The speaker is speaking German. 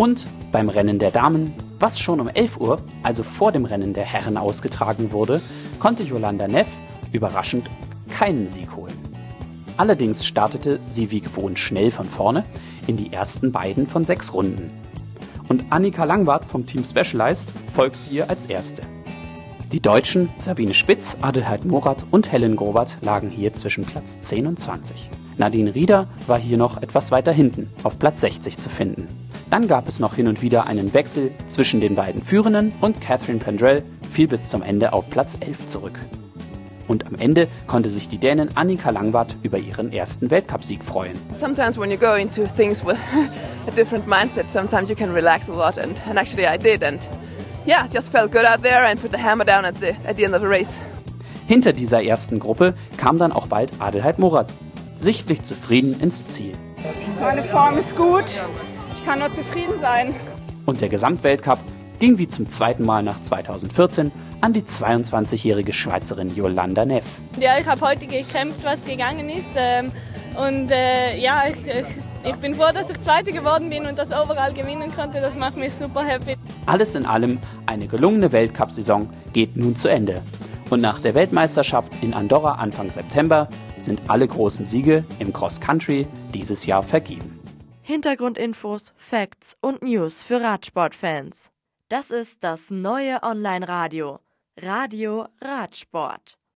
Und beim Rennen der Damen, was schon um 11 Uhr, also vor dem Rennen der Herren ausgetragen wurde, konnte Yolanda Neff überraschend keinen Sieg holen. Allerdings startete sie wie gewohnt schnell von vorne in die ersten beiden von sechs Runden. Und Annika Langwart vom Team Specialized folgte ihr als erste. Die Deutschen Sabine Spitz, Adelheid Morath und Helen Grobert lagen hier zwischen Platz 10 und 20. Nadine Rieder war hier noch etwas weiter hinten, auf Platz 60 zu finden. Dann gab es noch hin und wieder einen Wechsel zwischen den beiden Führenden und Catherine Pendrell fiel bis zum Ende auf Platz 11 zurück. Und am Ende konnte sich die Dänin Annika Langwart über ihren ersten Weltcupsieg freuen. Sometimes when you go into things with a different mindset, sometimes you can relax a lot and, and actually I did and yeah, just felt good out there and put the hammer down at the, at the end of the race. Hinter dieser ersten Gruppe kam dann auch bald Adelheid Morath, sichtlich zufrieden ins Ziel. Meine Form ist gut, ich kann nur zufrieden sein. Und der Gesamtweltcup ging wie zum zweiten Mal nach 2014 an die 22-jährige Schweizerin Yolanda Neff. Ja, ich habe heute gekämpft, was gegangen ist. Ähm, und äh, ja, ich, ich, ich, bin froh, dass ich Zweite geworden bin und das overall gewinnen konnte. Das macht mich super happy. Alles in allem, eine gelungene Weltcup-Saison geht nun zu Ende. Und nach der Weltmeisterschaft in Andorra Anfang September sind alle großen Siege im Cross Country dieses Jahr vergeben. Hintergrundinfos, Facts und News für Radsportfans. Das ist das neue Online-Radio. Radio Radsport.